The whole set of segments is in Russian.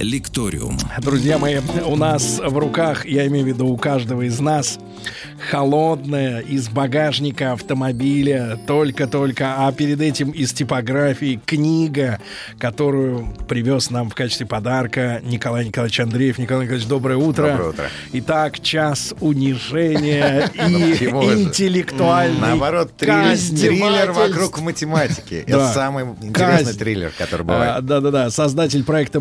«Лекториум». Друзья мои, у нас в руках, я имею в виду у каждого из нас, холодная из багажника автомобиля, только-только, а перед этим из типографии книга, которую привез нам в качестве подарка Николай Николаевич Андреев. Николай Николаевич, доброе утро. Доброе утро. Итак, час унижения и интеллектуальной Наоборот, триллер вокруг математики. Это самый интересный триллер, который бывает. А, да-да-да, создатель проекта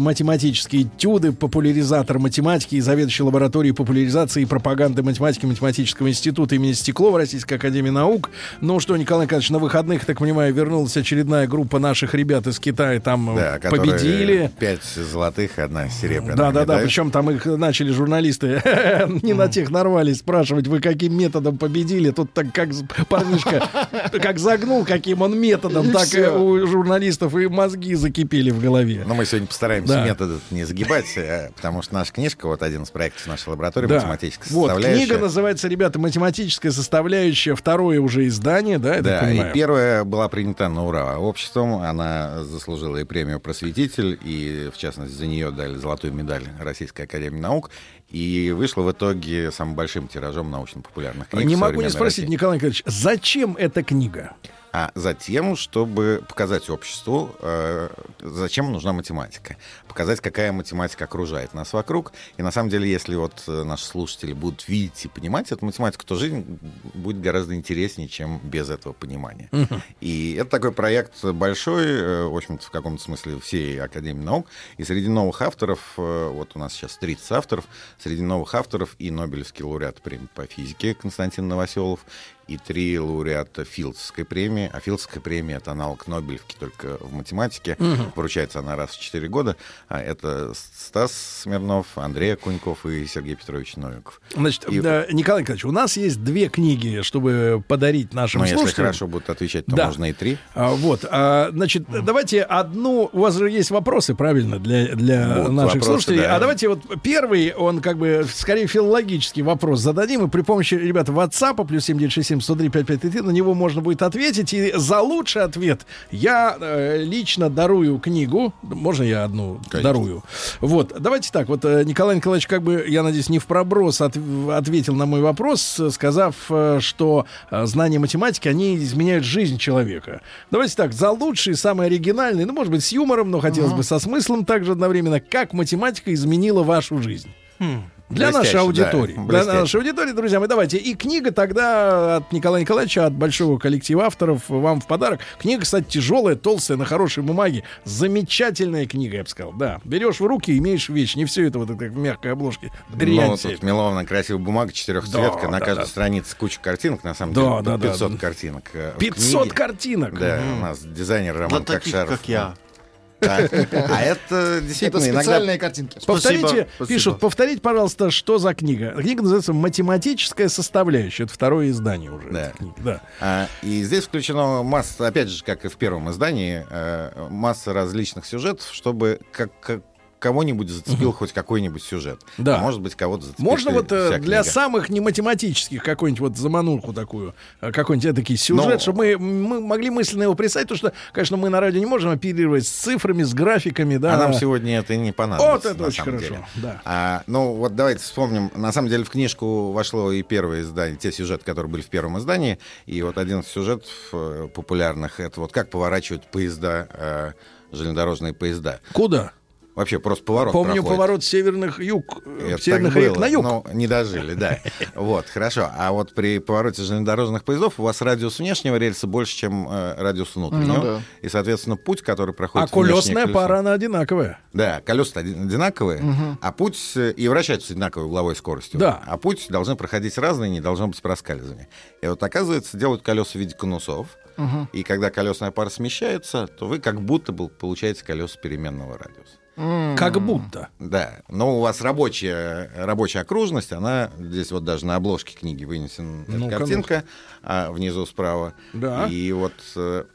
«Математические этюды», популяризатор математики и заведующий лабораторией популяризации и пропаганды математики математического института имени Стеклова Российской Академии Наук. Ну что, Николай Николаевич, на выходных, так понимаю, вернулась очередная группа наших ребят из Китая, там да, победили. Пять золотых, одна серебряная. Да, да, да. Причем там их начали журналисты не на тех нарвались спрашивать, вы каким методом победили. Тут так как парнишка как загнул, каким он методом, так и у журналистов и мозги закипели в голове. Но мы сегодня постараемся метод не загибать, э, потому что наша книжка, вот один из проектов нашей лаборатории, математическая вот, книга называется, ребята, «Математическая составляющая», второе уже издание, да, я Да, и первая была принята на ура обществом, она заслужила и премию «Просветитель», и, в частности, за нее дали золотую медаль Российской Академии Наук, и вышла в итоге самым большим тиражом научно-популярных книг. Не могу не спросить, России. Николай Николаевич, зачем эта книга? А затем, чтобы показать обществу, э, зачем нужна математика, показать, какая математика окружает нас вокруг. И на самом деле, если вот э, наши слушатели будут видеть и понимать эту математику, то жизнь будет гораздо интереснее, чем без этого понимания. Uh-huh. И это такой проект большой, э, в общем-то, в каком-то смысле всей Академии наук. И среди новых авторов, э, вот у нас сейчас 30 авторов, среди новых авторов и Нобелевский лауреат премии по физике Константин Новоселов, и три лауреата Филдской премии. А Филдская премия — это аналог Нобелевки, только в математике. Угу. Вручается она раз в четыре года. А это Стас Смирнов, Андрей Куньков и Сергей Петрович Новиков. Значит, и... Николай Николаевич, у нас есть две книги, чтобы подарить нашим Но слушателям. если хорошо будут отвечать, то да. можно и три. А, вот, а, значит, mm. давайте одну... У вас же есть вопросы, правильно, для, для вот, наших вопросы, слушателей. Да. А давайте вот первый, он как бы скорее филологический вопрос зададим, и при помощи, ребята, WhatsApp плюс 7967 103 5533, на него можно будет ответить. И за лучший ответ я э, лично дарую книгу. Можно я одну Конечно. дарую? Вот, давайте так. Вот э, Николай Николаевич, как бы, я надеюсь, не в проброс от, ответил на мой вопрос, сказав, э, что э, знания математики, они изменяют жизнь человека. Давайте так, за лучший, самый оригинальный, ну, может быть, с юмором, но хотелось uh-huh. бы со смыслом также одновременно, как математика изменила вашу жизнь. Хм. Для нашей аудитории. Да, для нашей аудитории, друзья мои, давайте. И книга тогда от Николая Николаевича, от большого коллектива авторов, вам в подарок. Книга, кстати, тяжелая, толстая, на хорошей бумаге. Замечательная книга, я бы сказал. Да. Берешь в руки, имеешь вещь. Не все это вот как в мягкой обложке. Дрянь. Ну, тут мелованная красивая бумага, четырехцветка. Да, на да, каждой да. странице куча картинок, на самом деле. Да, да, 500 да. картинок. 500 картинок? Да, у нас дизайнер Роман Для Кокшаров. как я. А, это действительно это специальные картинки. Повторите, пишут, повторите, пожалуйста, что за книга. Книга называется «Математическая составляющая». Это второе издание уже. Да. А, и здесь включено масса, опять же, как и в первом издании, э, масса различных сюжетов, чтобы как, как кого-нибудь зацепил хоть какой-нибудь сюжет. Да. А может быть, кого-то зацепил. Можно вот э, для самых нематематических какой-нибудь вот замануху такую, э, какой-нибудь такой сюжет, Но... чтобы мы, мы могли мысленно его представить, потому что, конечно, мы на радио не можем оперировать с цифрами, с графиками, да. А нам сегодня это не понадобится. Вот это очень хорошо, деле. да. А, ну, вот давайте вспомним. На самом деле в книжку вошло и первое издание, те сюжеты, которые были в первом издании. И вот один из сюжетов э, популярных, это вот как поворачивают поезда, железнодорожные поезда. Куда? Вообще просто поворот Помню проходит. поворот северных юг, Это северных рек на юг. Но не дожили, да. Вот, хорошо. А вот при повороте железнодорожных поездов у вас радиус внешнего рельса больше, чем э, радиус внутреннего. Ну, да. И, соответственно, путь, который проходит... А колесная пара, она одинаковая. Да, колеса одинаковые, угу. а путь... Э, и вращаются одинаковой угловой скоростью. Да. А путь должны проходить разные, не должно быть проскальзывания. И вот, оказывается, делают колеса в виде конусов. Угу. И когда колесная пара смещается, то вы как будто бы получаете колеса переменного радиуса. Как будто. Да. Но у вас рабочая, рабочая окружность, она здесь вот даже на обложке книги вынесена эта картинка, а внизу справа. Да. И вот э,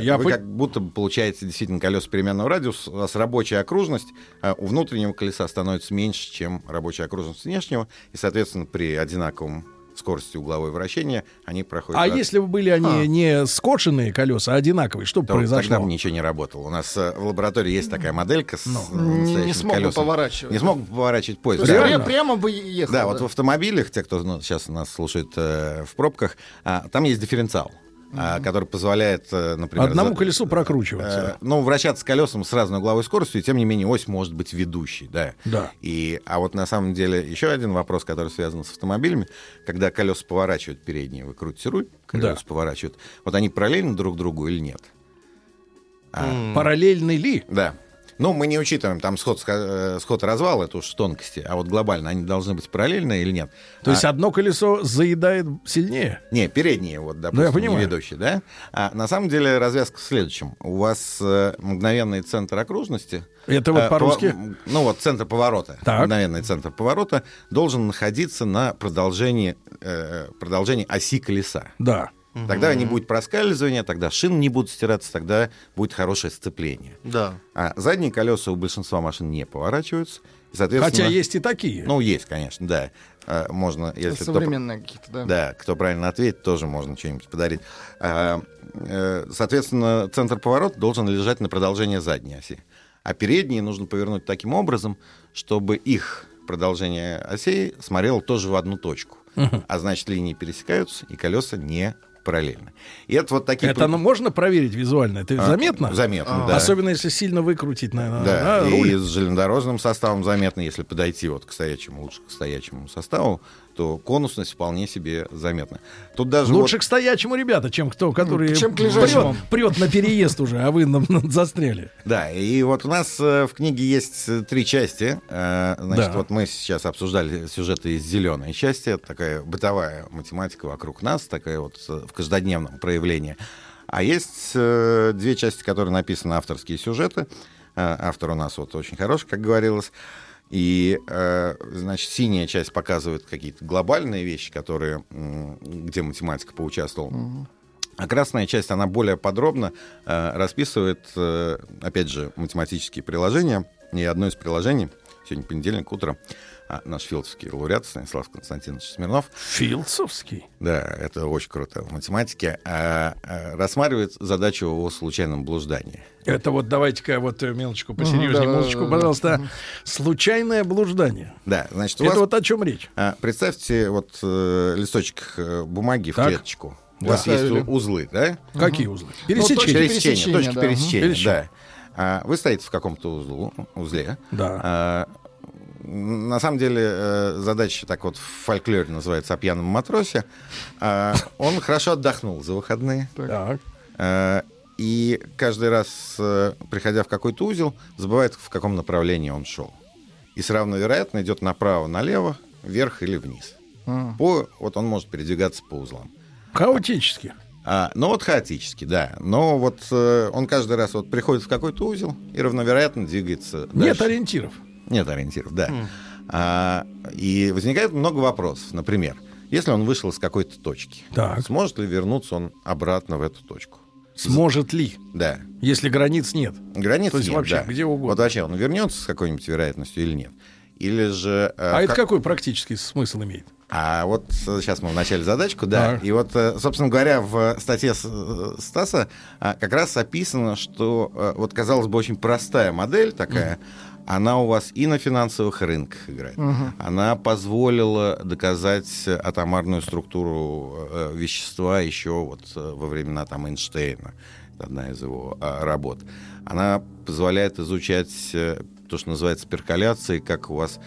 Я вы по... как будто получаете действительно колеса переменного радиуса, у вас рабочая окружность а у внутреннего колеса становится меньше, чем рабочая окружность внешнего, и, соответственно, при одинаковом скорости угловой вращения, они проходят... А если бы были они а. не скотченные колеса, а одинаковые, что бы произошло? Тогда бы ничего не работало. У нас э, в лаборатории есть такая моделька с ну, не, не смог колесами. бы поворачивать. Не смог бы поворачивать поезд. Прямо, прямо бы ехал. Да, да, вот в автомобилях, те, кто ну, сейчас нас слушает э, в пробках, а, там есть дифференциал mm-hmm. который позволяет, э, например... Одному за... колесу прокручиваться. Э, ну, вращаться колесом с разной угловой скоростью, и тем не менее ось может быть ведущей, да. Да. И, а вот на самом деле еще один вопрос, который связан с автомобилями, когда колеса поворачивают передние, вы крутите руль, колеса да. поворачивают, вот они параллельно друг другу или нет? А... Параллельны ли? Да. Ну, мы не учитываем там сход, э, сход развал, это уж тонкости, а вот глобально они должны быть параллельны или нет. То а... есть одно колесо заедает сильнее? Не, передние, вот, допустим, да, я понимаю. ведущие, да? А на самом деле развязка в следующем. У вас э, мгновенный центр окружности. Это вот э, по-русски? По, ну, вот центр поворота, так. мгновенный центр поворота должен находиться на продолжении, э, продолжении оси колеса. Да. Тогда не будет проскальзывания, тогда шины не будут стираться, тогда будет хорошее сцепление. Да. А задние колеса у большинства машин не поворачиваются. Соответственно, Хотя есть и такие. Ну, есть, конечно, да. А, можно, если Современные кто, какие-то, да. Да, кто правильно ответит, тоже можно что-нибудь подарить. А, э, соответственно, центр поворота должен лежать на продолжение задней оси. А передние нужно повернуть таким образом, чтобы их продолжение осей смотрело тоже в одну точку. Угу. А значит, линии пересекаются, и колеса не параллельно. И это вот такие... Это ну, можно проверить визуально? Это а, заметно? Заметно, а, да. Особенно если сильно выкрутить, наверное, да. да и с железнодорожным составом заметно, если подойти вот к стоячему, лучше к стоячему составу, то конусность вполне себе заметна. Тут даже Лучше вот... к стоячему, ребята, чем кто, который чем к прет, прет на переезд уже, а вы нам застряли. Да, и вот у нас э, в книге есть э, три части. Э, значит, да. вот мы сейчас обсуждали сюжеты из зеленой части. Это такая бытовая математика вокруг нас, такая вот в каждодневном проявлении. А есть две части, которые написаны авторские сюжеты. Автор у нас вот очень хороший, как говорилось. И, э, значит, синяя часть показывает какие-то глобальные вещи, которые, где математика поучаствовала. Угу. А красная часть, она более подробно э, расписывает, э, опять же, математические приложения. И одно из приложений, сегодня понедельник, утро, а, наш филдсовский лауреат Станислав Константинович Смирнов. Филдсовский? Да, это очень круто в математике. А, а, рассматривает задачу о случайном блуждании. Это вот давайте-ка вот э, минуточку посерьезнее, угу, минуточку, да, пожалуйста. Да. Случайное блуждание. Да, значит, у Это вот о чем речь? А, представьте вот э, листочек э, бумаги так. в клеточку. У да. вас есть узлы, да? Какие узлы? Пересечения. Ну, точки пересечения, точки да. пересечения, да. А, вы стоите в каком-то узлу, узле. Да. А, на самом деле э, задача так вот в фольклоре называется о пьяном матросе. Э, он хорошо отдохнул за выходные. Так. Э, и каждый раз, приходя в какой-то узел, забывает, в каком направлении он шел. И с равной вероятно идет направо, налево, вверх или вниз. А. По, вот он может передвигаться по узлам. Хаотически. А, ну вот хаотически, да. Но вот э, он каждый раз вот приходит в какой-то узел и равновероятно двигается. Нет дальше. ориентиров. Нет ориентиров, да. Mm. А, и возникает много вопросов. Например, если он вышел из какой-то точки, так. сможет ли вернуться он обратно в эту точку? Сможет ли? Да. Если границ нет. Границ То есть нет, вообще да. где угодно. Вот вообще он вернется с какой-нибудь вероятностью или нет? Или же... Э, а как... это какой практический смысл имеет? А вот сейчас мы в начале задачку, да. Так. И вот, э, собственно говоря, в статье Стаса а, как раз описано, что э, вот, казалось бы, очень простая модель такая, mm она у вас и на финансовых рынках играет. Угу. Она позволила доказать атомарную структуру э, вещества еще вот э, во времена там Эйнштейна. Это одна из его э, работ. Она позволяет изучать э, то, что называется перколяцией, как у вас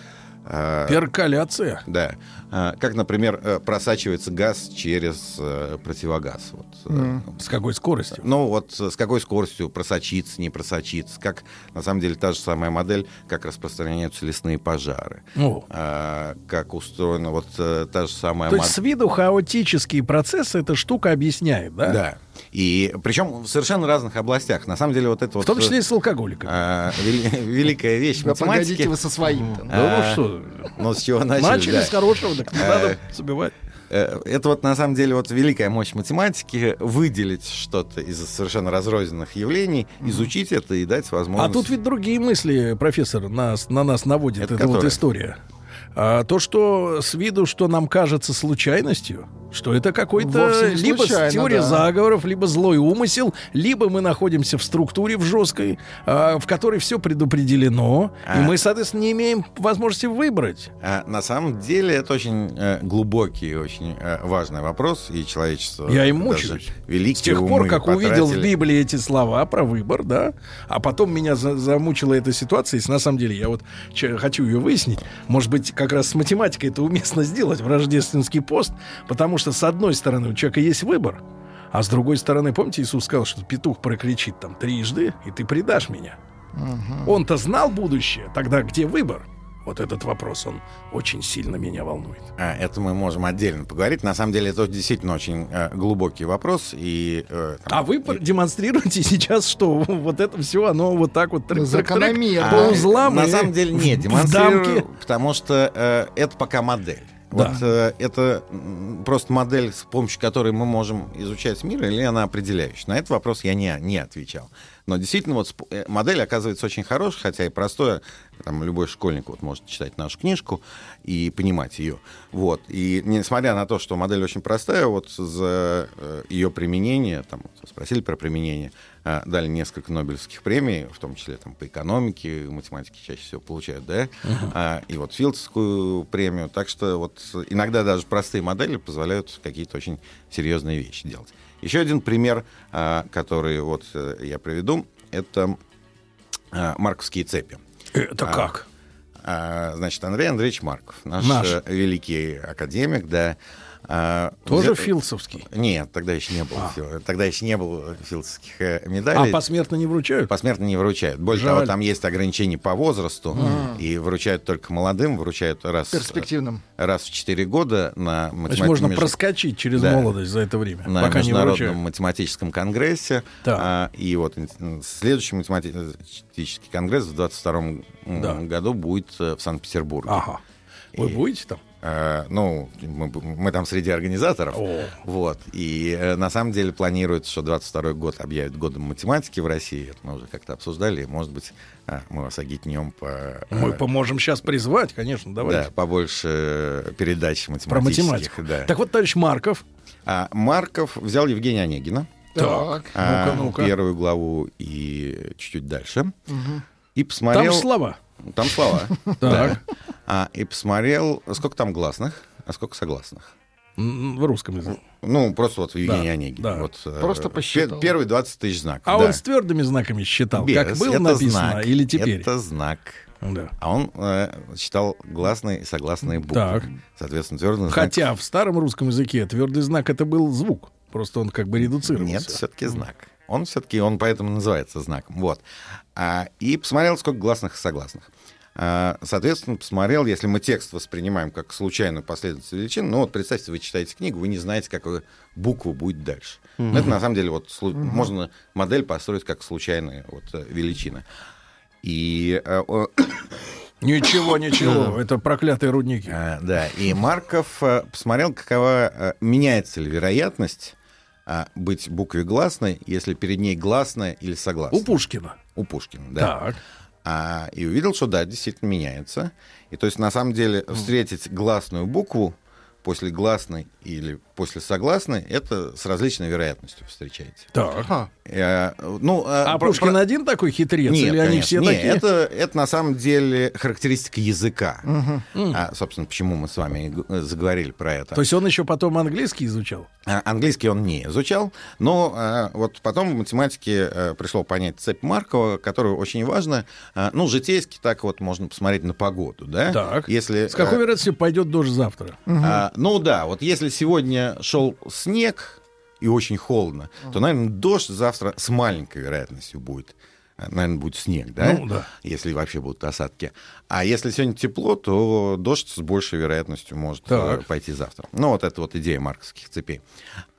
а, Перколяция? Да. А, как, например, э, просачивается газ через э, противогаз. Вот. Mm. С какой скоростью? Ну, вот с какой скоростью просочиться, не просочиться. Как, на самом деле, та же самая модель, как распространяются лесные пожары. Oh. А, как устроена вот та же самая модель. То есть с виду хаотические процессы эта штука объясняет, да? Да. И причем в совершенно разных областях. На самом деле вот это в вот... В том числе и с алкоголиками. А, великая вещь да математики. Погодите вы со своим. А, ну что? Ну с чего начали? Начали с хорошего, так не надо забивать. Э, это вот на самом деле вот великая мощь математики выделить что-то из совершенно разрозненных явлений, изучить это и дать возможность. А тут ведь другие мысли, профессор, нас, на нас наводит это эта вот история. А, то, что с виду, что нам кажется случайностью, что это какой-то либо теория да. заговоров, либо злой умысел, либо мы находимся в структуре в жесткой, а, в которой все предопределено, а. и мы, соответственно, не имеем возможности выбрать. А, на самом деле это очень э, глубокий очень э, важный вопрос, и человечество... Я им мучаюсь. С тех пор, как потратили. увидел в Библии эти слова про выбор, да, а потом меня за замучила эта ситуация, и на самом деле я вот хочу ее выяснить, может быть, как раз с математикой это уместно сделать в рождественский пост, потому что что с одной стороны у человека есть выбор, а с другой стороны, помните, Иисус сказал, что петух прокричит там трижды, и ты предашь меня. Угу. Он-то знал будущее, тогда где выбор? Вот этот вопрос, он очень сильно меня волнует. А, это мы можем отдельно поговорить. На самом деле, это действительно очень э, глубокий вопрос. И, э, там, а вы и... демонстрируете сейчас, что вот это все, оно вот так вот... Трек, Закономерно. По узлам. На самом деле, нет, демонстрирую, потому что э, это пока модель. Да. Вот э, это просто модель, с помощью которой мы можем изучать мир, или она определяющая? На этот вопрос я не, не отвечал. Но действительно, вот э, модель оказывается очень хорошая, хотя и простая. Там любой школьник вот может читать нашу книжку и понимать ее. Вот. И несмотря на то, что модель очень простая, вот за э, ее применение, там спросили про применение, э, дали несколько Нобелевских премий, в том числе там, по экономике, математики чаще всего получают, да, uh-huh. а, и вот Филдскую премию. Так что вот иногда даже простые модели позволяют какие-то очень серьезные вещи делать. Еще один пример, а, который вот э, я приведу, это а, марковские цепи. Это а, как? Значит, Андрей Андреевич Марков, наш, наш. Э, великий академик, да, а, Тоже взя... филдсовский? Нет, тогда еще не было. А. Тогда еще не было филдсовских э, медалей. А посмертно не вручают? Посмертно не вручают. Более Жаль. того, там есть ограничения по возрасту, а. и вручают только молодым, вручают раз... Перспективным. Раз в 4 года на математическом... можно между... проскочить через да. молодость за это время, На пока Международном математическом конгрессе. Да. А, и вот следующий математический конгресс в 22 да. году будет э, в Санкт-Петербурге. Ага. Вы и... будете там? Э, ну, мы, мы там среди организаторов. О. Вот. И э, на самом деле планируется, что 22 год объявят годом математики в России. Это мы уже как-то обсуждали. Может быть, э, мы вас огитнем по... Мы поможем сейчас призвать, конечно, давайте. Да, побольше передач математических. Про математику. Да. Так вот, товарищ Марков. А, Марков взял Евгения Онегина. Так, а, ну-ка, ну-ка. Первую главу и чуть-чуть дальше. Угу. И посмотрел... Там слова. Там слова. Так. А, и посмотрел, сколько там гласных, а сколько согласных. В русском языке. Ну, просто вот в Евгении да, Онегине. Да. Вот, э, просто посчитал. Первые 20 тысяч знаков. А да. он с твердыми знаками считал, Без, как было написано, знак, или теперь? Это знак. Да. А он э, считал гласные и согласные буквы. Так. Соответственно, твердый Хотя знак... в старом русском языке твердый знак это был звук. Просто он как бы редуцировался. Нет, все-таки знак. Он все-таки, он поэтому называется знаком. Вот. А, и посмотрел, сколько гласных и согласных. А, соответственно, посмотрел, если мы текст воспринимаем как случайную последовательность величин, ну вот представьте, вы читаете книгу, вы не знаете, какую букву будет дальше. Mm-hmm. Это на самом деле вот mm-hmm. можно модель построить как случайные вот э, величины. И э, Ничего, ничего, это проклятые рудники. А, да, и Марков э, посмотрел, какова меняется ли вероятность а, быть букве гласной, если перед ней гласная или согласная. У Пушкина. У Пушкина, да. Так. А, и увидел, что да, действительно меняется. И то есть на самом деле встретить гласную букву после гласной или после согласной, это с различной вероятностью встречаете. Так. Э, ну, а, а Пушкин про... один такой хитрец, нет, или конечно, они все нет, такие? Это, это на самом деле характеристика языка. Угу. А, собственно, почему мы с вами заговорили про это. То есть он еще потом английский изучал? А, английский он не изучал, но а, вот потом в математике а, пришло понять цепь Маркова, которая очень важна. А, ну, житейски так вот можно посмотреть на погоду, да? Так. Если, с какой а, вероятностью пойдет дождь завтра? Угу. А, ну да, вот если сегодня шел снег и очень холодно, uh-huh. то, наверное, дождь завтра с маленькой вероятностью будет. Наверное, будет снег, да? Ну, да. Если вообще будут осадки. А если сегодня тепло, то дождь с большей вероятностью может э, так. пойти завтра. Ну, вот это вот идея марковских цепей.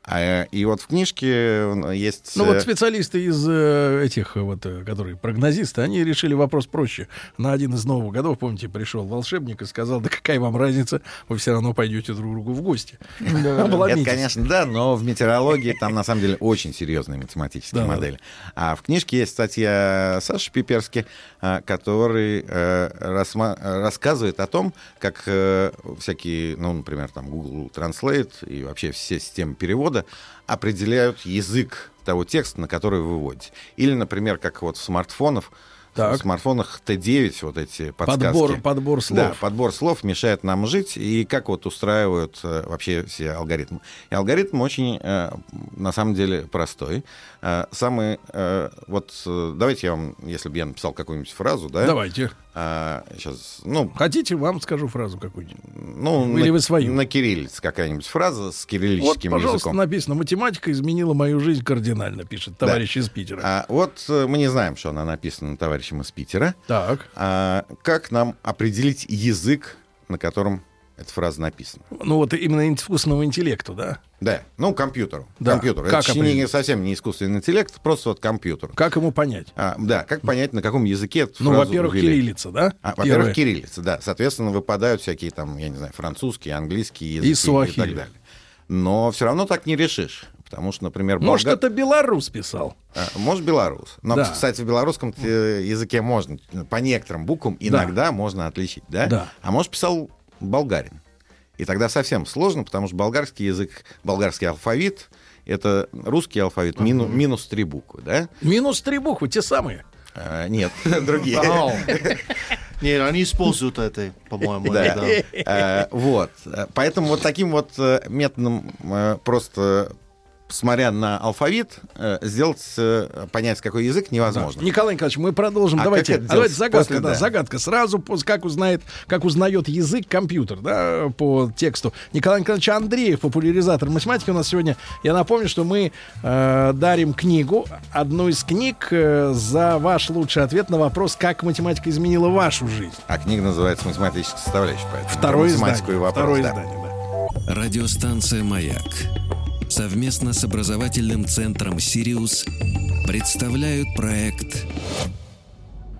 А, и вот в книжке есть... Ну вот специалисты из этих вот, которые прогнозисты, они решили вопрос проще. На один из новых годов, помните, пришел волшебник и сказал, да какая вам разница, вы все равно пойдете друг другу в гости. Это, конечно, да, но в метеорологии там на самом деле очень серьезные математические модели. А в книжке есть статья Саши Пиперски, который рассказывает о том, как всякие, ну, например, там Google Translate и вообще все системы перевода определяют язык того текста, на который вы выводите. Или, например, как вот в смартфонах, так. в смартфонах Т9 вот эти подсказки. Подбор, подбор слов. Да, подбор слов мешает нам жить, и как вот устраивают э, вообще все алгоритмы. И алгоритм очень, э, на самом деле, простой. Э, самый, вот давайте я вам, если бы я написал какую-нибудь фразу, да? Давайте. А, сейчас, ну... Хотите, вам скажу фразу какую-нибудь? Ну, Или на, вы свою? На кириллице какая-нибудь фраза с кириллическим вот, пожалуйста, языком. написано, математика изменила мою жизнь кардинально, пишет товарищ да. из Питера. А, вот мы не знаем, что она написана товарищем из Питера. Так. А, как нам определить язык, на котором эта фраза написана. Ну вот именно искусственному интеллекту, да? Да, ну компьютеру. Да. Компьютеру. Как это не, совсем не искусственный интеллект, просто вот компьютер. Как ему понять? А, да, как понять, на каком языке эту Ну, во-первых, ввели. кириллица, да? А, во-первых, кириллица, да. Соответственно, выпадают всякие там, я не знаю, французские, английские языки и, суахили. и так далее. Но все равно так не решишь. Потому что, например, болгар... Может, это белорус писал. А, может, белорус. Но, да. кстати, в белорусском языке можно, по некоторым буквам иногда да. можно отличить, да? Да. А может, писал болгарин. И тогда совсем сложно, потому что болгарский язык, болгарский алфавит это русский алфавит мину, минус три буквы, да? Минус три буквы, те самые. А, нет, другие. Нет, они используют это, по-моему. Да. А, вот. Поэтому вот таким вот э, методом э, просто смотря на алфавит, э, сделать, э, понять, какой язык невозможно. Да. Николай Николаевич, мы продолжим. А давайте, а давайте загадка, после, да, да. загадка. Сразу, как узнает, как узнает язык компьютер, да, по тексту. Николай Николаевич Андреев, популяризатор математики у нас сегодня. Я напомню, что мы э, дарим книгу, одну из книг э, за ваш лучший ответ на вопрос, как математика изменила вашу жизнь. А книга называется «Математическая составляющая». Второе издание. Вопрос, Второе да. издание, да. Радиостанция «Маяк» совместно с образовательным центром «Сириус» представляют проект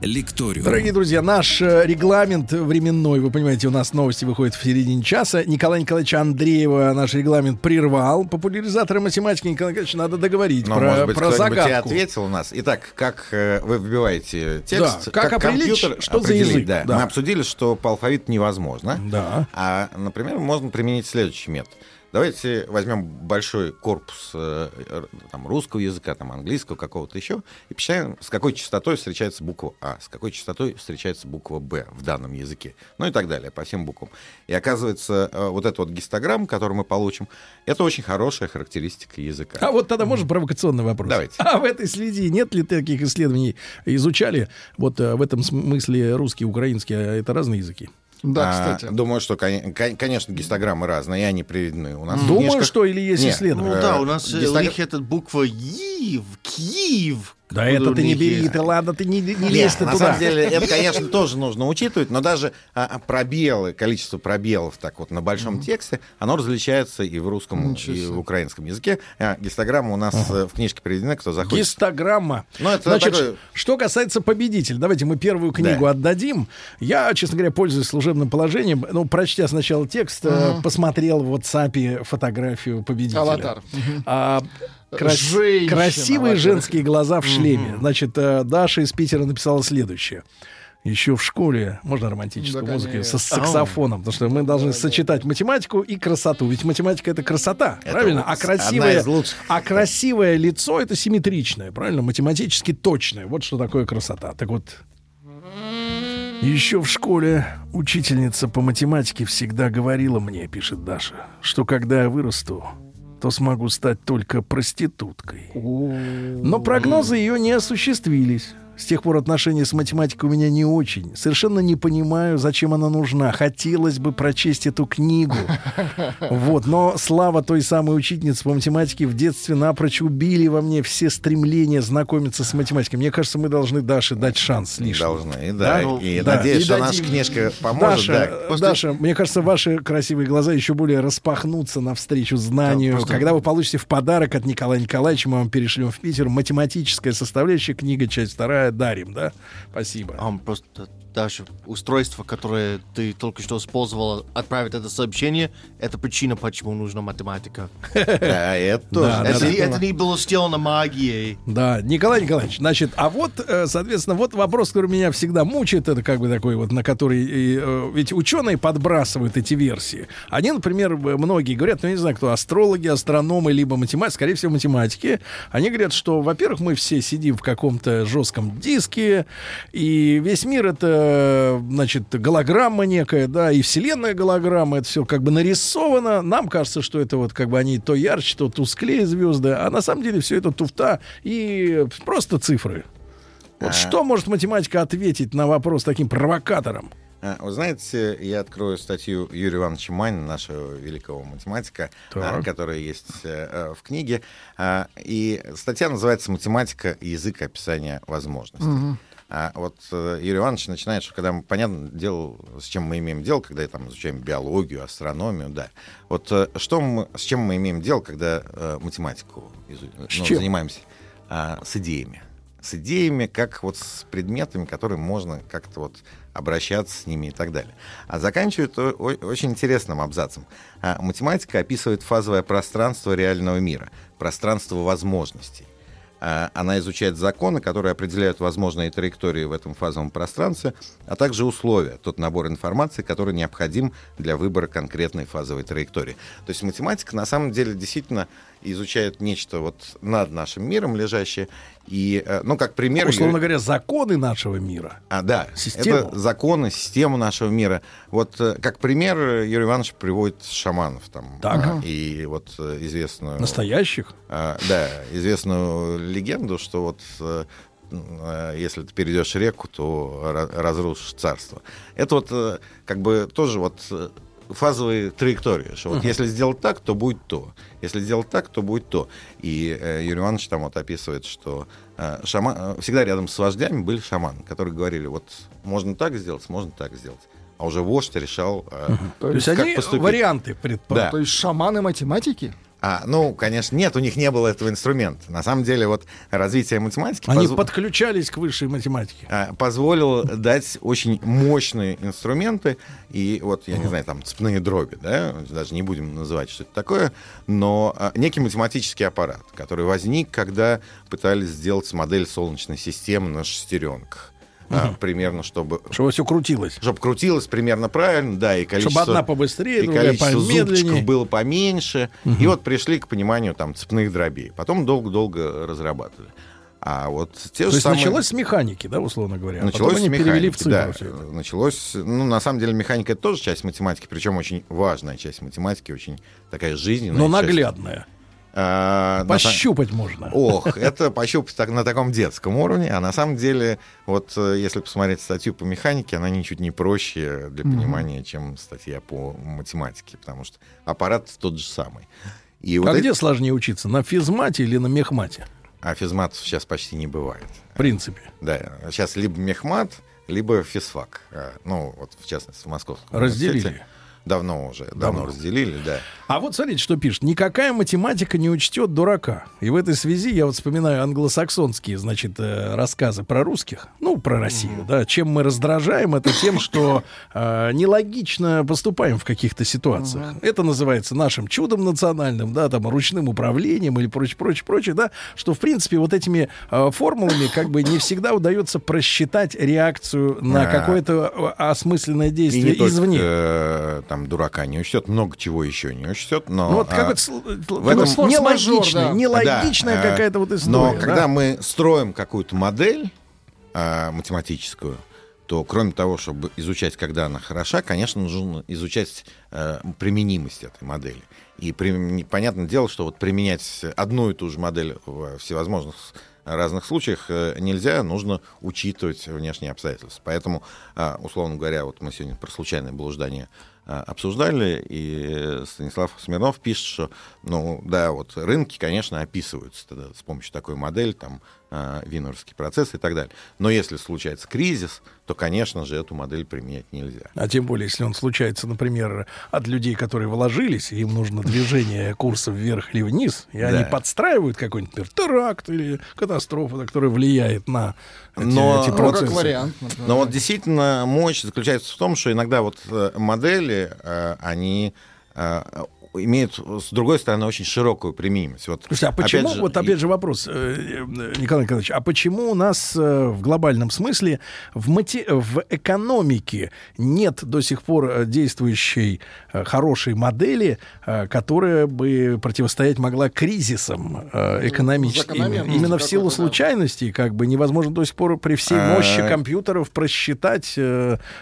Лекториум. Дорогие друзья, наш э, регламент временной, вы понимаете, у нас новости выходят в середине часа. Николай Николаевич Андреева наш регламент прервал. Популяризаторы математики, Николай Николаевич, надо договорить Но, про, может быть, про загадку. ответил у нас. Итак, как э, вы вбиваете текст, да, как, как компьютер что за язык? Да. Да. Мы обсудили, что по алфавиту невозможно. Да. А, например, можно применить следующий метод. Давайте возьмем большой корпус э, там, русского языка, там, английского какого-то еще, и посчитаем, с какой частотой встречается буква А, с какой частотой встречается буква Б в данном языке, ну и так далее, по всем буквам. И оказывается, э, вот этот вот гистограмм, который мы получим, это очень хорошая характеристика языка. А вот тогда можно провокационный вопрос? Давайте. А в этой следе нет ли таких исследований? Изучали вот э, в этом смысле русский, украинский, а это разные языки? Да, а, кстати. Думаю, что, конечно, гистограммы разные, и они приведены. У нас Думаю, книжках... что или есть исследования? Ну да, у нас э, Гистог... у них этот буква Ив, Киев, да это ты не бери, ты ладно, ты не, не лезь ты на туда. самом деле, это, конечно, тоже нужно учитывать, но даже а, а пробелы, количество пробелов так вот на большом mm-hmm. тексте, оно различается и в русском, и в украинском языке. А, гистограмма у нас uh-huh. в книжке приведена, кто захочет. Гистограмма. Ну, это Значит, такой... что касается победителя, давайте мы первую книгу да. отдадим. Я, честно говоря, пользуюсь служебным положением. Ну, прочтя сначала текст, uh-huh. посмотрел в WhatsApp фотографию победителя. Аватар. А, Крас... Женщина, Красивые женские глаза в шлеме. Угу. Значит, э, Даша из Питера написала следующее. Еще в школе можно романтическую да, музыку со саксофоном, потому что мы должны да, сочетать да. математику и красоту. Ведь математика это красота, это правильно? А красивое, а красивое лицо это симметричное, правильно? Математически точное. Вот что такое красота. Так вот, еще в школе учительница по математике всегда говорила мне, пишет Даша, что когда я вырасту, то смогу стать только проституткой. Но прогнозы ее не осуществились. С тех пор отношения с математикой у меня не очень. Совершенно не понимаю, зачем она нужна. Хотелось бы прочесть эту книгу. Вот, но слава той самой учительницы по математике в детстве напрочь убили во мне все стремления знакомиться с математикой. Мне кажется, мы должны Даше дать шанс лишний. Должны, да. да? И да. надеюсь, и что дадим... наша книжка поможет. Даша, да. Просто... Даша, мне кажется, ваши красивые глаза еще более распахнутся навстречу знанию. Да, просто... Когда вы получите в подарок от Николая Николаевича, мы вам перешлем в Питер математическая составляющая книга, часть вторая, дарим, да? Спасибо. Um, просто даже устройство, которое ты только что использовал, отправить это сообщение, это причина, почему нужна математика. Да, это тоже. Это не было сделано магией. Да, Николай Николаевич, значит, а вот, э, соответственно, вот вопрос, который меня всегда мучает, это как бы такой вот, на который, э, ведь ученые подбрасывают эти версии. Они, например, многие говорят, ну, не знаю, кто, астрологи, астрономы, либо математики, скорее всего, математики, они говорят, что, во-первых, мы все сидим в каком-то жестком диске, и весь мир это значит, голограмма некая, да, и вселенная голограмма, это все как бы нарисовано. Нам кажется, что это вот как бы они то ярче, то тусклее звезды, а на самом деле все это туфта и просто цифры. Вот а... что может математика ответить на вопрос таким провокатором? А, вы знаете, я открою статью Юрия Ивановича Майна, нашего великого математика, так. которая есть э, в книге. А, и статья называется «Математика. Язык описания возможностей». Угу. А вот э, Юрий Иванович начинает, что когда мы, понятно, дело, с чем мы имеем дело, когда там изучаем биологию, астрономию, да. Вот э, что мы, с чем мы имеем дело, когда э, математику изу... ну, занимаемся? А, с идеями. С идеями, как вот с предметами, которые можно как-то вот обращаться с ними и так далее. А заканчивает очень интересным абзацем. А, математика описывает фазовое пространство реального мира, пространство возможностей. А, она изучает законы, которые определяют возможные траектории в этом фазовом пространстве, а также условия, тот набор информации, который необходим для выбора конкретной фазовой траектории. То есть математика на самом деле действительно изучает нечто вот над нашим миром лежащее. И, э, ну, как пример... Условно говоря, законы нашего мира. А, да. Систему. Это законы, систему нашего мира. Вот э, как пример Юрий Иванович приводит шаманов там. Так. И вот э, известную... Настоящих? А, да, известную легенду, что вот если ты перейдешь реку, то разрушишь царство. Это вот как бы тоже вот фазовые траектории, что вот uh-huh. если сделать так, то будет то, если сделать так, то будет то. И э, Юрий Иванович там вот описывает, что э, шаман, э, всегда рядом с вождями были шаманы, которые говорили, вот можно так сделать, можно так сделать. А уже вождь решал, э, uh-huh. то есть как они поступить. варианты предполагают. Да. То есть шаманы математики? А, ну, конечно, нет, у них не было этого инструмента. На самом деле, вот развитие математики... Они позв... подключались к высшей математике. А, позволило дать очень мощные инструменты. И вот, я не знаю, там, цепные дроби, да, даже не будем называть, что это такое, но а, некий математический аппарат, который возник, когда пытались сделать модель Солнечной системы на шестеренках а, примерно, чтобы... Чтобы все крутилось. Чтобы крутилось примерно правильно, да, и количество... Чтобы одна побыстрее, и количество зубчиков было поменьше. Угу. И вот пришли к пониманию там цепных дробей. Потом долго-долго разрабатывали. А вот те То же есть самые... началось с механики, да, условно говоря? А началось Потом с механики, в да. Началось, ну, на самом деле, механика — это тоже часть математики, причем очень важная часть математики, очень такая жизненная. Но наглядная. Часть. А, Пощупать на... можно. Ох, это пощупать так, на таком детском уровне. А на самом деле, вот э, если посмотреть статью по механике, она ничуть не проще для понимания, mm-hmm. чем статья по математике, потому что аппарат тот же самый. И а вот где эти... сложнее учиться, на физмате или на мехмате? А физмат сейчас почти не бывает. В принципе. Да, сейчас либо мехмат, либо физфак. А, ну, вот в частности, в Московском Разделили. Университете. Давно уже, давно, давно разделили, да. А вот смотрите, что пишет. Никакая математика не учтет дурака. И в этой связи я вот вспоминаю англосаксонские, значит, э, рассказы про русских, ну, про Россию, mm-hmm. да. Чем мы раздражаем, это тем, что э, нелогично поступаем в каких-то ситуациях. Mm-hmm. Это называется нашим чудом национальным, да, там, ручным управлением или прочее, прочее, прочее, да, что, в принципе, вот этими э, формулами как бы не всегда удается просчитать реакцию на а. какое-то э, осмысленное действие извне. Э, там дурака не учтет, много чего еще не учтет, но... Ну, вот а, в этом нелогичная, да. нелогичная да, какая-то вот история. Но да? когда мы строим какую-то модель а, математическую, то кроме того, чтобы изучать, когда она хороша, конечно, нужно изучать э, применимость этой модели. И при, понятное дело, что вот применять одну и ту же модель в всевозможных разных случаях нельзя, нужно учитывать внешние обстоятельства. Поэтому, условно говоря, вот мы сегодня про случайное блуждание обсуждали, и Станислав Смирнов пишет, что, ну, да, вот рынки, конечно, описываются тогда с помощью такой модели, там, э, винорский процесс и так далее. Но если случается кризис, то, конечно же, эту модель применять нельзя. А тем более, если он случается, например, от людей, которые вложились, им нужно движение курса вверх или вниз, и они подстраивают какой-нибудь, например, теракт или катастрофу, которая влияет на эти, Но, эти процессы. Как вариант, Но вот действительно мощь заключается в том, что иногда вот э, модели, э, они имеют, с другой стороны, очень широкую применимость. Вот, Слушайте, а почему, опять же, вот опять же вопрос, э, Николай Николаевич, а почему у нас э, в глобальном смысле в, мати... в экономике нет до сих пор э, действующей хорошей модели, которая бы противостоять могла кризисам экономическим? Именно в силу случайностей, как бы невозможно до сих пор при всей а, мощи компьютеров просчитать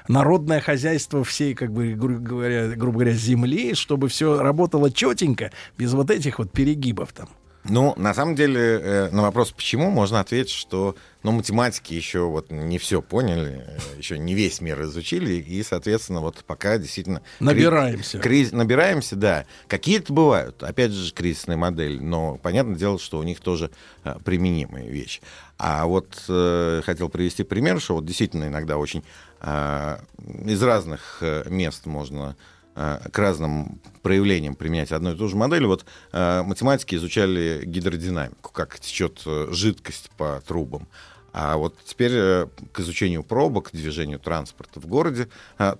народное хозяйство всей, как бы, грубо говоря, грубо говоря, земли, чтобы все работало работало четенько, без вот этих вот перегибов там. Ну, на самом деле, э, на вопрос, почему, можно ответить, что ну, математики еще вот не все поняли, э, еще не весь мир изучили, и, соответственно, вот пока действительно... Набираемся. Криз, набираемся, да. Какие-то бывают, опять же, кризисные модели, но понятное дело, что у них тоже а, применимые вещи. А вот э, хотел привести пример, что вот действительно иногда очень э, из разных э, мест можно Э, к разным проявлениям применять одну и ту же модель. Вот э, математики изучали гидродинамику, как течет э, жидкость по трубам. А вот теперь к изучению пробок, движению транспорта в городе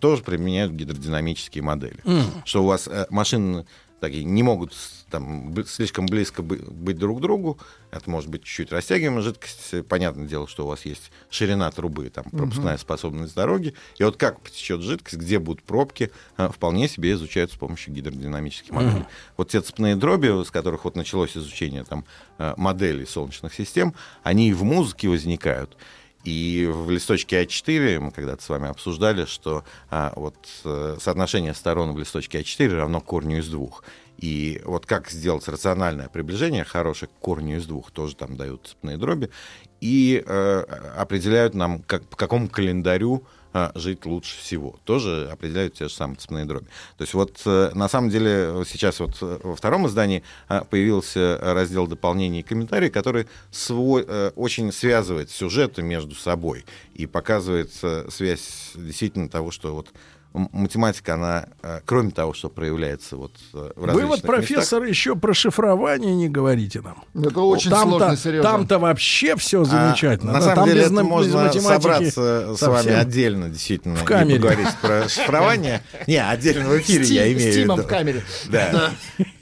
тоже применяют гидродинамические модели. Mm. Что у вас машины такие не могут там, слишком близко быть друг к другу. Это может быть чуть-чуть растягиваемая жидкость. Понятное дело, что у вас есть ширина трубы, там, пропускная uh-huh. способность дороги. И вот как потечет жидкость, где будут пробки, а, вполне себе изучают с помощью гидродинамических моделей. Uh-huh. Вот те цепные дроби, с которых вот началось изучение там, а, моделей солнечных систем, они и в музыке возникают. И в листочке А4 мы когда-то с вами обсуждали, что а, вот а, соотношение сторон в листочке А4 равно корню из двух. И вот как сделать рациональное приближение, хорошее к корню из двух, тоже там дают цепные дроби, и э, определяют нам, как, по какому календарю э, жить лучше всего. Тоже определяют те же самые цепные дроби. То есть вот э, на самом деле сейчас вот э, во втором издании э, появился раздел дополнений и комментарий, который свой, э, очень связывает сюжеты между собой и показывает э, связь действительно того, что вот математика, она, э, кроме того, что проявляется вот э, в Вы вот, профессор, местах, еще про шифрование не говорите нам. Это очень там сложно, Сережа. Там-то вообще все а, замечательно. А, на самом там деле, без, это можно собраться с вами отдельно, действительно, в камере. и поговорить про шифрование. Не, отдельно в эфире я имею в виду. в камере. Да.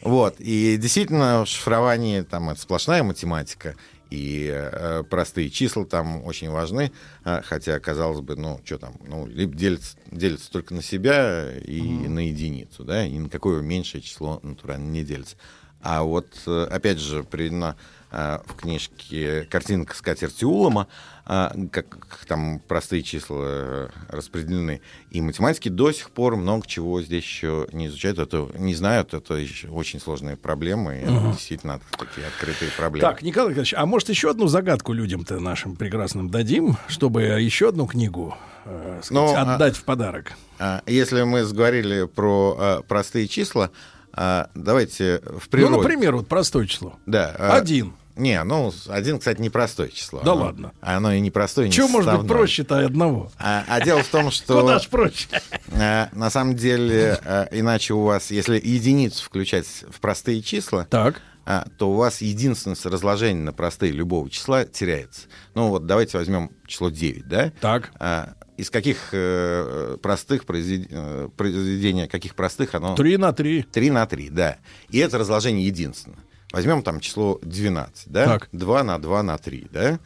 Вот. И действительно, шифрование, там, это сплошная математика и э, простые числа там очень важны, э, хотя, казалось бы, ну, что там, ну, либо делится, делится только на себя и mm. на единицу, да, и на какое меньшее число натурально не делится. А вот, э, опять же, приведена э, в книжке картинка скатерти Улома, а, как там простые числа э, распределены. И математики до сих пор много чего здесь еще не изучают, это не знают, это очень сложные проблемы, и угу. действительно такие открытые проблемы. Так, Николай Николаевич, а может еще одну загадку людям-то нашим прекрасным дадим, чтобы еще одну книгу э, сказать, Но, ну, отдать а, в подарок? А, если мы сговорили про а, простые числа, а, давайте в природе... Ну, например, вот простое число. Да. А, Один. Не, ну, один, кстати, непростое число. Да оно, ладно. Оно и непростое, и Чего может быть проще-то одного? А, а дело в том, что... Куда ж проще? А, на самом деле, а, иначе у вас, если единицу включать в простые числа, так. А, то у вас единственность разложения на простые любого числа теряется. Ну вот давайте возьмем число 9, да? Так. А, из каких э, простых произвед... Э, произведения, каких простых оно... 3 на 3. 3 на 3, да. И это разложение единственное. Возьмем там число 12, да? Так. 2 на 2 на 3, да?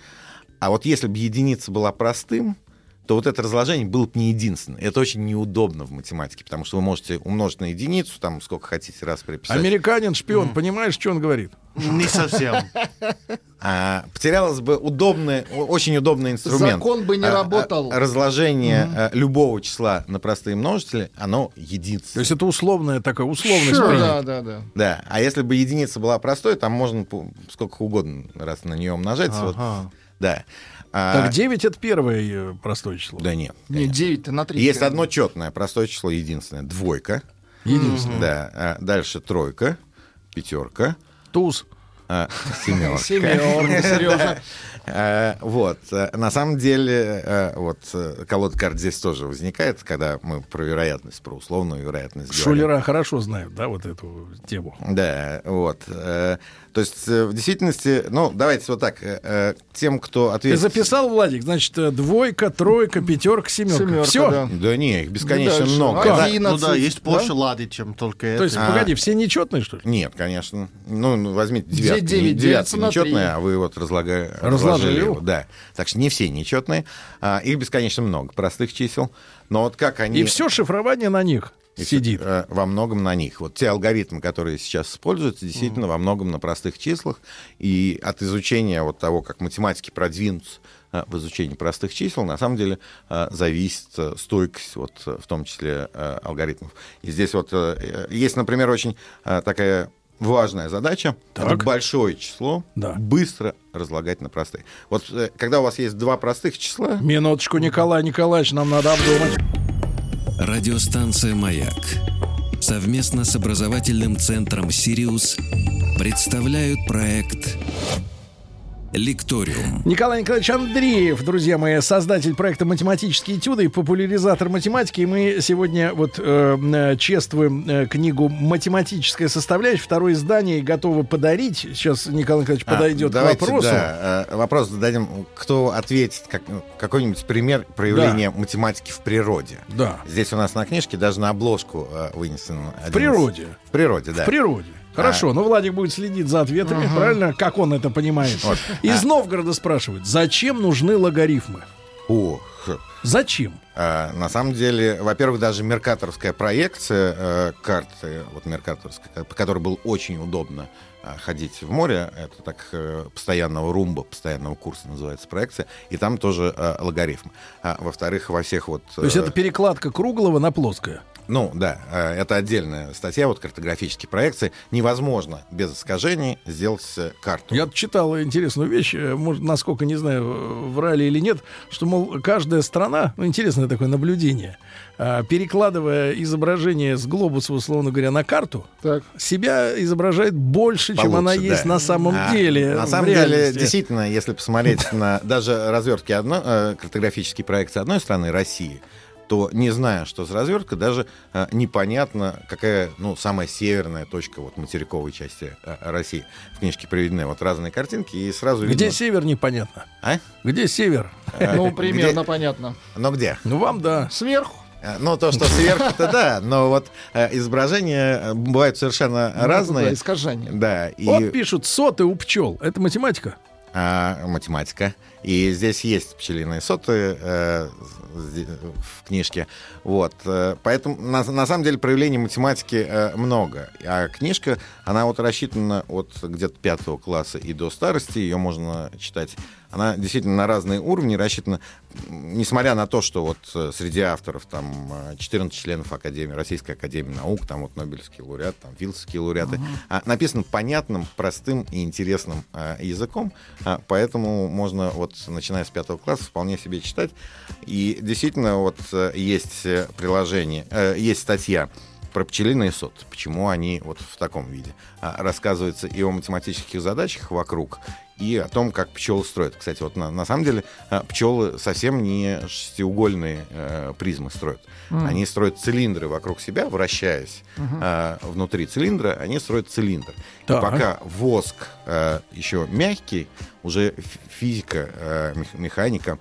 А вот если бы единица была простым, то вот это разложение было бы не единственное. Это очень неудобно в математике, потому что вы можете умножить на единицу, там сколько хотите раз приписать. Американин, шпион, mm. понимаешь, что он говорит? Не совсем. А, потерялось бы удобный, очень удобный инструмент. Закон бы не а, работал. А, разложение mm-hmm. любого числа на простые множители, оно единица. То есть это условное такое, условность. Sure. Да, да, да. Да, а если бы единица была простой, там можно сколько угодно раз на нее умножать. Ага. Вот, да. А... Так 9 это первое э, простое число. Да нет. Нет, 9 на 3. Есть одно четное простое число, единственное. Двойка. Единственное. Да. А дальше тройка, пятерка. Туз. А, семерка. Семерка, Сережа. Э, вот. Э, на самом деле, э, вот колода карт здесь тоже возникает, когда мы про вероятность, про условную вероятность Шулера говорим. хорошо знают, да, вот эту тему. Да, вот. То есть, в действительности, ну, давайте вот так, тем, кто ответит... Ты записал, Владик, значит, двойка, тройка, пятерка, семерка. семерка Все? Да. да не, их бесконечно ну, много. 11, ну да, есть больше да? лады, чем только То это. То есть, а... погоди, все нечетные, что ли? Нет, конечно. Ну, ну возьмите девятку. Девятка нечетная, а вы вот разлагаете разложили его. Да. Так что не все нечетные. А, их бесконечно много, простых чисел. Но вот как они... И все шифрование на них и сидит. Э, во многом на них. Вот те алгоритмы, которые сейчас используются, действительно mm-hmm. во многом на простых числах. И от изучения вот того, как математики продвинутся э, в изучении простых чисел, на самом деле э, зависит стойкость, вот, в том числе алгоритмов. И здесь вот есть, например, очень такая важная задача так. это большое число да. быстро разлагать на простые. Вот э, когда у вас есть два простых числа. Минуточку, Николай Николаевич, нам надо обдумать. Радиостанция Маяк совместно с образовательным центром Сириус представляют проект Лекториум. Николай Николаевич Андреев, друзья мои, создатель проекта «Математические этюды» и популяризатор математики. И мы сегодня вот э, э, чествуем э, книгу «Математическая составляющая». Второе издание готовы подарить. Сейчас Николай Николаевич а, подойдет давайте, к вопросу. Да, э, вопрос зададим, кто ответит, как, какой-нибудь пример проявления да. математики в природе. Да. Здесь у нас на книжке даже на обложку э, вынесен. В природе. В природе, да. В природе. Хорошо, а. ну Владик будет следить за ответами, угу. правильно? Как он это понимает? Вот. Из а. Новгорода спрашивают, зачем нужны логарифмы? О, Зачем? А, на самом деле, во-первых, даже меркаторская проекция э, карты, вот меркаторская, по которой было очень удобно э, ходить в море, это так э, постоянного румба, постоянного курса называется проекция, и там тоже э, логарифм. А, во-вторых, во всех вот... То есть это перекладка круглого на плоское? Ну, да, э, это отдельная статья, вот картографические проекции. Невозможно без искажений сделать э, карту. Я читал интересную вещь, э, может, насколько, не знаю, врали или нет, что, мол, каждая страна, ну, интересное такое наблюдение, перекладывая изображение с глобуса, условно говоря, на карту, так. себя изображает больше, Получше, чем она есть да. на самом а, деле. На самом деле, действительно, если посмотреть на даже развертки одной, картографические проекции одной страны, России, то не зная, что за развертка, даже а, непонятно, какая ну, самая северная точка вот, материковой части а, России. В книжке приведены вот разные картинки, и сразу Где видно... север, непонятно. А? Где север? Ну, примерно понятно. Но где? Ну, вам да. Сверху. А, ну, то, что сверху-то да, но вот э, изображения э, бывают совершенно ну, разные. Да, искажения. Да. И... Вот пишут соты у пчел. Это математика? А, математика. И здесь есть пчелиные соты э, в книжке. Вот. Э, поэтому, на, на самом деле, проявлений математики э, много. А книжка, она вот рассчитана от где-то пятого класса и до старости. Ее можно читать она действительно на разные уровни рассчитана, несмотря на то, что вот э, среди авторов там 14 членов Академии, Российской Академии Наук, там вот Нобелевский лауреат, там Филдские лауреаты, uh-huh. написано понятным, простым и интересным а, языком, а, поэтому можно вот начиная с пятого класса вполне себе читать. И действительно вот э, есть приложение, э, есть статья про пчелиный сот, почему они вот в таком виде. А, рассказывается и о математических задачах вокруг, и о том, как пчелы строят. Кстати, вот на, на самом деле а, пчелы совсем не шестиугольные э, призмы строят. Mm. Они строят цилиндры вокруг себя, вращаясь mm-hmm. э, внутри цилиндра, они строят цилиндр. Так. И пока воск э, еще мягкий, уже физика, э, механика,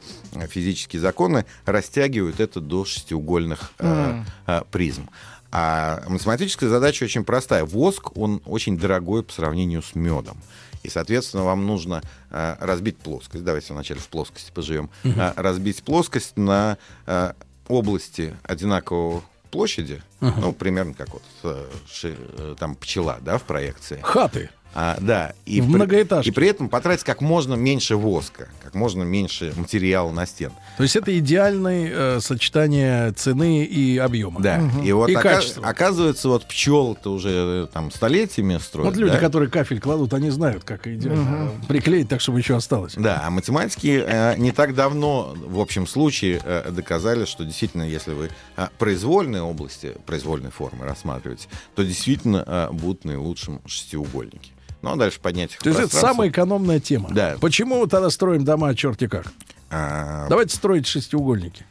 физические законы растягивают это до шестиугольных э, э, призм. А математическая задача очень простая. Воск, он очень дорогой по сравнению с медом. И, соответственно, вам нужно э, разбить плоскость. Давайте вначале в плоскости поживем. Угу. Э, разбить плоскость на э, области одинакового площади, uh ну, примерно как вот э, э, там пчела, да, в проекции. Хаты. А, да. И в многоэтажке. И при этом потратить как можно меньше воска, как можно меньше материала на стен. То есть это идеальное э, сочетание цены и объема. Да. Угу. И вот и ока- оказывается, вот пчел-то уже э, там столетиями строят. Вот люди, да? которые кафель кладут, они знают, как идеально угу. приклеить так, чтобы еще осталось. Да, а математики э, не так давно, в общем случае, э, доказали, что действительно, если вы э, произвольные области, произвольной формы рассматриваете, то действительно э, будут наилучшим шестиугольники. Ну, а дальше поднять их То есть это самая экономная тема. Да. Почему мы тогда строим дома черти как? А... Давайте строить шестиугольники.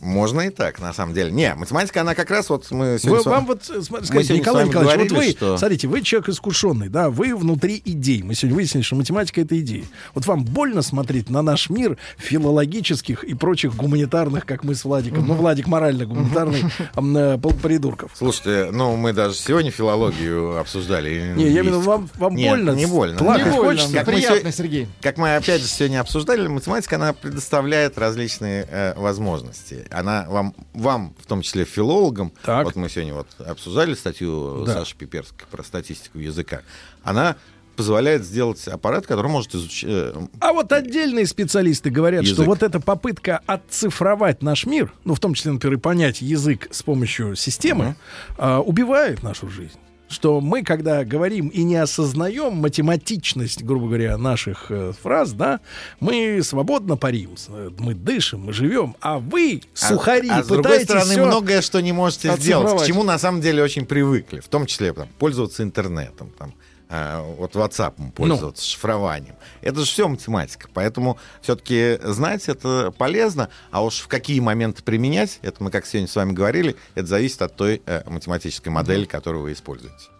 Можно и так, на самом деле. Не, математика, она как раз вот мы сегодня... Вы, вам вот, скажите, Николай Николаевич, говорили, вот вы, что... смотрите, вы человек искушенный, да, вы внутри идей. Мы сегодня выяснили, что математика — это идеи. Вот вам больно смотреть на наш мир филологических и прочих гуманитарных, как мы с Владиком, ну, Владик морально-гуманитарный, э, придурков. Слушайте, ну, мы даже сегодня филологию обсуждали. Не, я имею в виду, вам, вам Нет, больно? не больно. Плакать не больно, хочется? Как приятно, мы, Сергей. Как мы опять же сегодня обсуждали, математика, она предоставляет различные э, возможности она вам, вам, в том числе филологам, так. вот мы сегодня вот обсуждали статью да. Саши Пиперской про статистику языка, она позволяет сделать аппарат, который может изучить... Э, а вот отдельные специалисты говорят, язык. что вот эта попытка отцифровать наш мир, ну, в том числе, например, понять язык с помощью системы, uh-huh. э, убивает нашу жизнь что мы, когда говорим и не осознаем математичность, грубо говоря, наших э, фраз, да, мы свободно парим, мы дышим, мы живем, а вы, сухари, а, а с другой стороны, многое что не можете сделать, к чему на самом деле очень привыкли, в том числе там, пользоваться интернетом, там, а, вот WhatsApp пользоваться, ну. шифрованием. Это же все математика. Поэтому все-таки знать это полезно, а уж в какие моменты применять, это мы, как сегодня с вами говорили, это зависит от той э, математической модели, которую вы используете.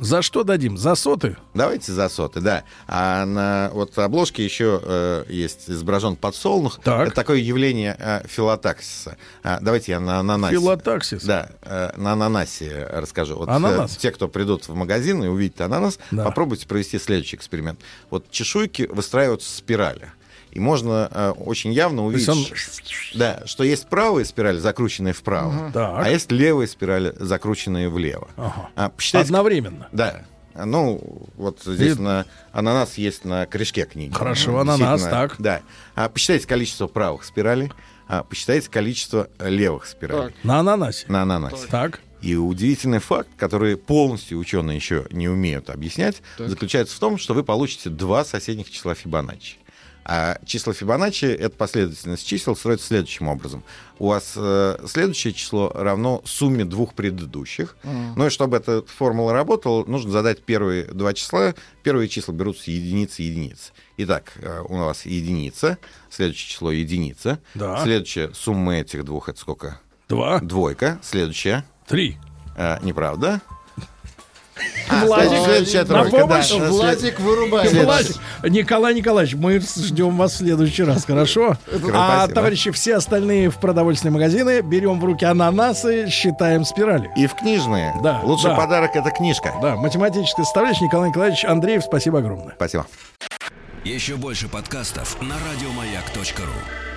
За что дадим? За соты? Давайте за соты, да. А на вот обложке еще э, есть изображен подсолнух. Так. Это такое явление э, филотаксиса. А, давайте я на ананасе. Филотаксис? Да, э, на ананасе расскажу. Вот, ананас? Э, те, кто придут в магазин и увидят ананас, да. попробуйте провести следующий эксперимент. Вот чешуйки выстраиваются в спирали. И можно э, очень явно увидеть, он... да, что есть правая спираль, закрученная вправо, угу. а есть левая спираль, закрученная влево. Ага. А, посчитайте... Одновременно? Да. Ну, вот здесь И... на ананас есть на корешке книги. Хорошо, ананас, так. Да. А, посчитайте количество правых спиралей, а, посчитайте количество левых спиралей. Так. На ананасе? На ананасе. Так. И удивительный факт, который полностью ученые еще не умеют объяснять, так. заключается в том, что вы получите два соседних числа Фибоначчи. А числа Фибоначчи — это последовательность чисел, строится следующим образом. У вас э, следующее число равно сумме двух предыдущих. Mm. Ну и чтобы эта формула работала, нужно задать первые два числа. Первые числа берутся единицы, единицы. Итак, э, у вас единица, следующее число единица. Да. Следующая сумма этих двух — это сколько? Два. Двойка. Следующая? Три. Э, неправда. А, Владик, следующая тройка, на помощь. Да. Владик вырубает. Владик, Николай Николаевич, мы ждем вас в следующий раз, хорошо? А, Спасибо. товарищи, все остальные в продовольственные магазины берем в руки ананасы, считаем спирали. И в книжные. Да. Лучший да. подарок это книжка. Да, математическая составляющая Николай Николаевич Андреев, спасибо огромное. Спасибо. Еще больше подкастов на радиомаяк.ру